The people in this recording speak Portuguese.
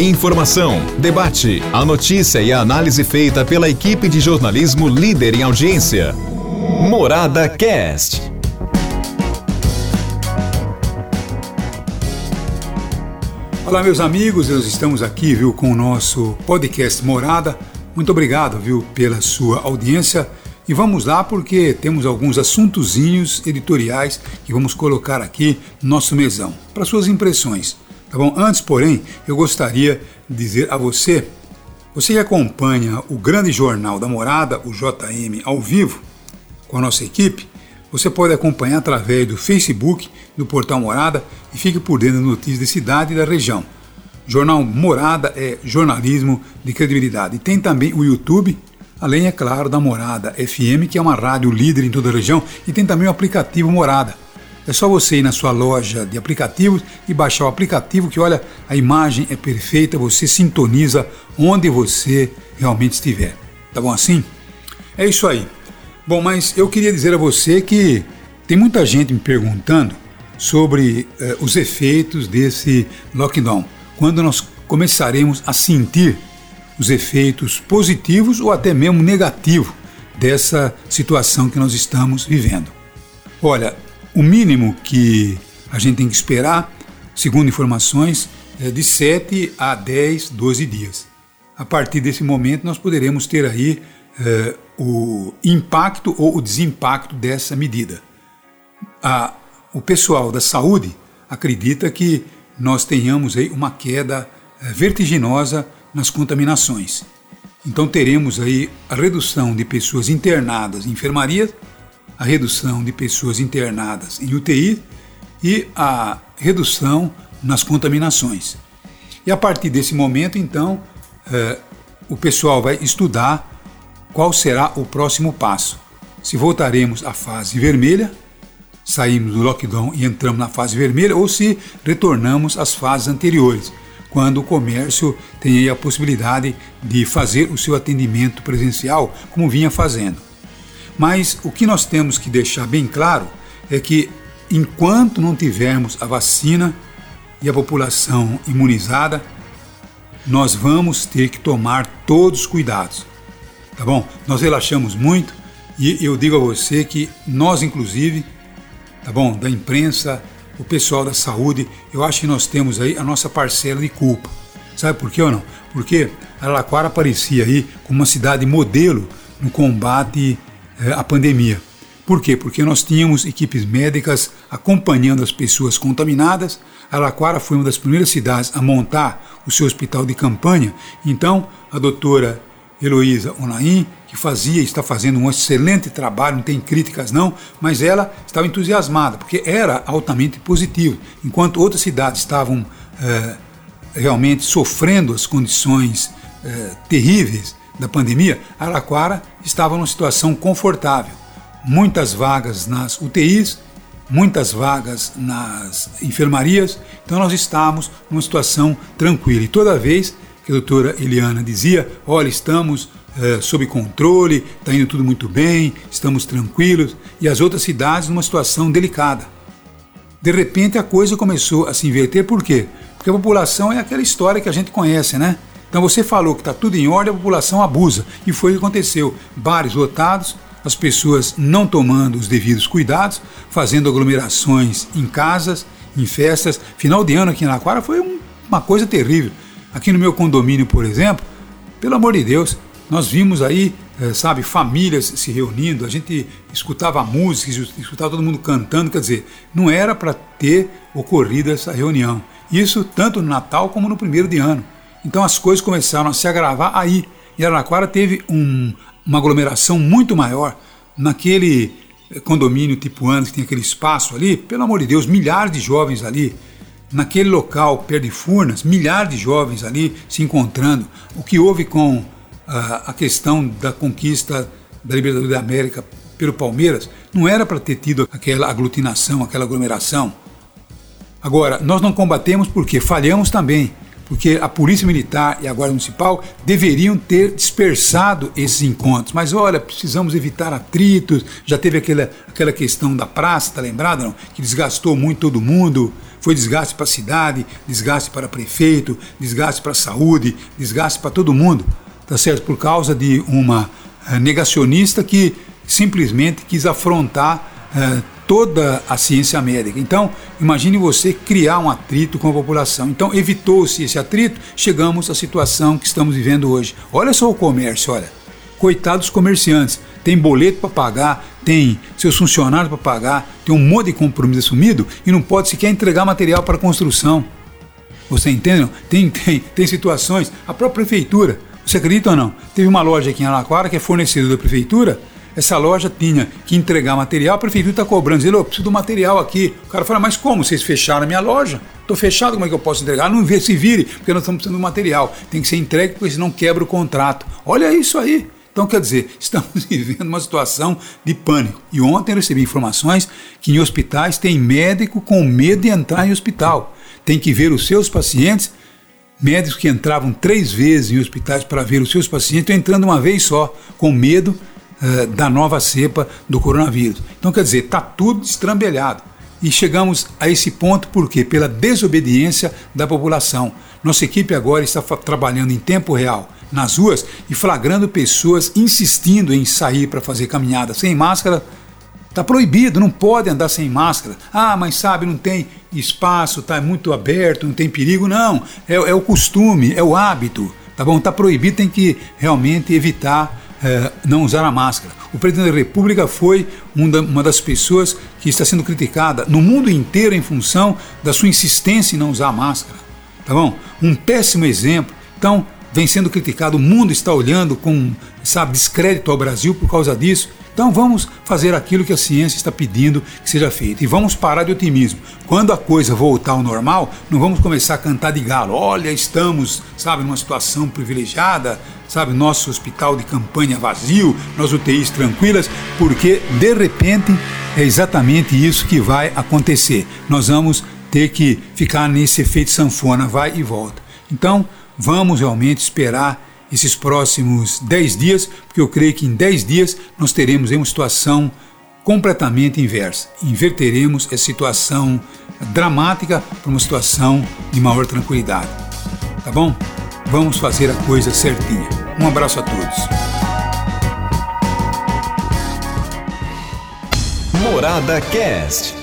Informação, debate, a notícia e a análise feita pela equipe de jornalismo líder em audiência. Morada Cast. Olá, meus amigos, nós estamos aqui, viu, com o nosso podcast Morada. Muito obrigado, viu, pela sua audiência. E vamos lá porque temos alguns assuntozinhos editoriais que vamos colocar aqui no nosso mesão para suas impressões. Tá bom? Antes, porém, eu gostaria de dizer a você, você que acompanha o grande jornal da Morada, o JM, ao vivo, com a nossa equipe, você pode acompanhar através do Facebook, do Portal Morada e fique por dentro das notícias da cidade e da região. Jornal Morada é jornalismo de credibilidade. E tem também o YouTube, além, é claro, da Morada FM, que é uma rádio líder em toda a região, e tem também o aplicativo Morada. É só você ir na sua loja de aplicativos e baixar o aplicativo que, olha, a imagem é perfeita, você sintoniza onde você realmente estiver. Tá bom assim? É isso aí. Bom, mas eu queria dizer a você que tem muita gente me perguntando sobre eh, os efeitos desse lockdown. Quando nós começaremos a sentir os efeitos positivos ou até mesmo negativos dessa situação que nós estamos vivendo. Olha, o mínimo que a gente tem que esperar, segundo informações, é de 7 a 10, 12 dias. A partir desse momento, nós poderemos ter aí é, o impacto ou o desimpacto dessa medida. A, o pessoal da saúde acredita que nós tenhamos aí uma queda é, vertiginosa nas contaminações. Então teremos aí a redução de pessoas internadas em enfermarias a redução de pessoas internadas em UTI e a redução nas contaminações. E a partir desse momento, então, eh, o pessoal vai estudar qual será o próximo passo. Se voltaremos à fase vermelha, saímos do lockdown e entramos na fase vermelha, ou se retornamos às fases anteriores, quando o comércio tem a possibilidade de fazer o seu atendimento presencial como vinha fazendo. Mas o que nós temos que deixar bem claro é que enquanto não tivermos a vacina e a população imunizada, nós vamos ter que tomar todos os cuidados. Tá bom? Nós relaxamos muito e eu digo a você que nós, inclusive, tá bom? Da imprensa, o pessoal da saúde, eu acho que nós temos aí a nossa parcela de culpa. Sabe por quê ou não? Porque Araraquara aparecia aí como uma cidade modelo no combate a pandemia. Por quê? Porque nós tínhamos equipes médicas acompanhando as pessoas contaminadas. Araquara foi uma das primeiras cidades a montar o seu hospital de campanha. Então, a doutora Heloísa Onaim, que fazia e está fazendo um excelente trabalho, não tem críticas não, mas ela estava entusiasmada, porque era altamente positivo. Enquanto outras cidades estavam é, realmente sofrendo as condições é, terríveis da pandemia, Araquara estava numa situação confortável. Muitas vagas nas UTIs, muitas vagas nas enfermarias, então nós estávamos numa situação tranquila. E toda vez que a doutora Eliana dizia: Olha, estamos é, sob controle, está indo tudo muito bem, estamos tranquilos, e as outras cidades numa situação delicada. De repente a coisa começou a se inverter, por quê? Porque a população é aquela história que a gente conhece, né? Então você falou que está tudo em ordem, a população abusa. E foi o que aconteceu. Bares lotados, as pessoas não tomando os devidos cuidados, fazendo aglomerações em casas, em festas. Final de ano aqui na Aquara foi um, uma coisa terrível. Aqui no meu condomínio, por exemplo, pelo amor de Deus, nós vimos aí, é, sabe, famílias se reunindo, a gente escutava música, escutava todo mundo cantando, quer dizer, não era para ter ocorrido essa reunião. Isso tanto no Natal como no primeiro de ano. Então as coisas começaram a se agravar aí. E Araraquara teve um, uma aglomeração muito maior naquele eh, condomínio tipo Anos, que tem aquele espaço ali, pelo amor de Deus, milhares de jovens ali. Naquele local, perto de Furnas, milhares de jovens ali se encontrando. O que houve com uh, a questão da conquista da Libertadores da América pelo Palmeiras não era para ter tido aquela aglutinação, aquela aglomeração. Agora, nós não combatemos porque falhamos também porque a Polícia Militar e a Guarda Municipal deveriam ter dispersado esses encontros. Mas olha, precisamos evitar atritos, já teve aquela, aquela questão da praça, tá lembrado não? Que desgastou muito todo mundo, Foi desgaste para a cidade, desgaste para prefeito, desgaste para a saúde, desgaste para todo mundo, tá certo? Por causa de uma uh, negacionista que simplesmente quis afrontar uh, toda a ciência médica. Então, imagine você criar um atrito com a população. Então, evitou-se esse atrito, chegamos à situação que estamos vivendo hoje. Olha só o comércio, olha. Coitados comerciantes, tem boleto para pagar, tem seus funcionários para pagar, tem um monte de compromisso assumido e não pode sequer entregar material para construção. Você entende? Tem, tem, tem situações, a própria prefeitura, você acredita ou não? Teve uma loja aqui em Alaquara que é fornecedora da prefeitura, essa loja tinha que entregar material, a prefeitura está cobrando, dizendo, eu preciso do material aqui. O cara fala, mas como? Vocês fecharam a minha loja? Estou fechado, como é que eu posso entregar? Não vê, se vire, porque nós estamos precisando do material. Tem que ser entregue, porque senão quebra o contrato. Olha isso aí. Então, quer dizer, estamos vivendo uma situação de pânico. E ontem eu recebi informações que em hospitais tem médico com medo de entrar em hospital. Tem que ver os seus pacientes, médicos que entravam três vezes em hospitais para ver os seus pacientes, entrando uma vez só, com medo uh, da nova cepa do coronavírus. Então, quer dizer, está tudo estrambelhado. E chegamos a esse ponto por quê? Pela desobediência da população. Nossa equipe agora está trabalhando em tempo real nas ruas e flagrando pessoas insistindo em sair para fazer caminhada sem máscara. Está proibido, não pode andar sem máscara. Ah, mas sabe, não tem espaço, está muito aberto, não tem perigo. Não, é, é, o costume, é o hábito. Tá bom? Está proibido, tem que realmente evitar é, não usar a máscara. O presidente da República foi uma das pessoas que está sendo criticada no mundo inteiro em função da sua insistência em não usar a máscara. Tá bom? Um péssimo exemplo. Então, vem sendo criticado, o mundo está olhando com, sabe, descrédito ao Brasil por causa disso. Então vamos fazer aquilo que a ciência está pedindo que seja feito e vamos parar de otimismo. Quando a coisa voltar ao normal, não vamos começar a cantar de galo. Olha, estamos, sabe, numa situação privilegiada, sabe, nosso hospital de campanha vazio, nós UTIs tranquilas, porque de repente é exatamente isso que vai acontecer. Nós vamos ter que ficar nesse efeito sanfona, vai e volta. Então, vamos realmente esperar esses próximos 10 dias, porque eu creio que em 10 dias nós teremos uma situação completamente inversa. Inverteremos essa situação dramática para uma situação de maior tranquilidade. Tá bom? Vamos fazer a coisa certinha. Um abraço a todos. Morada Cast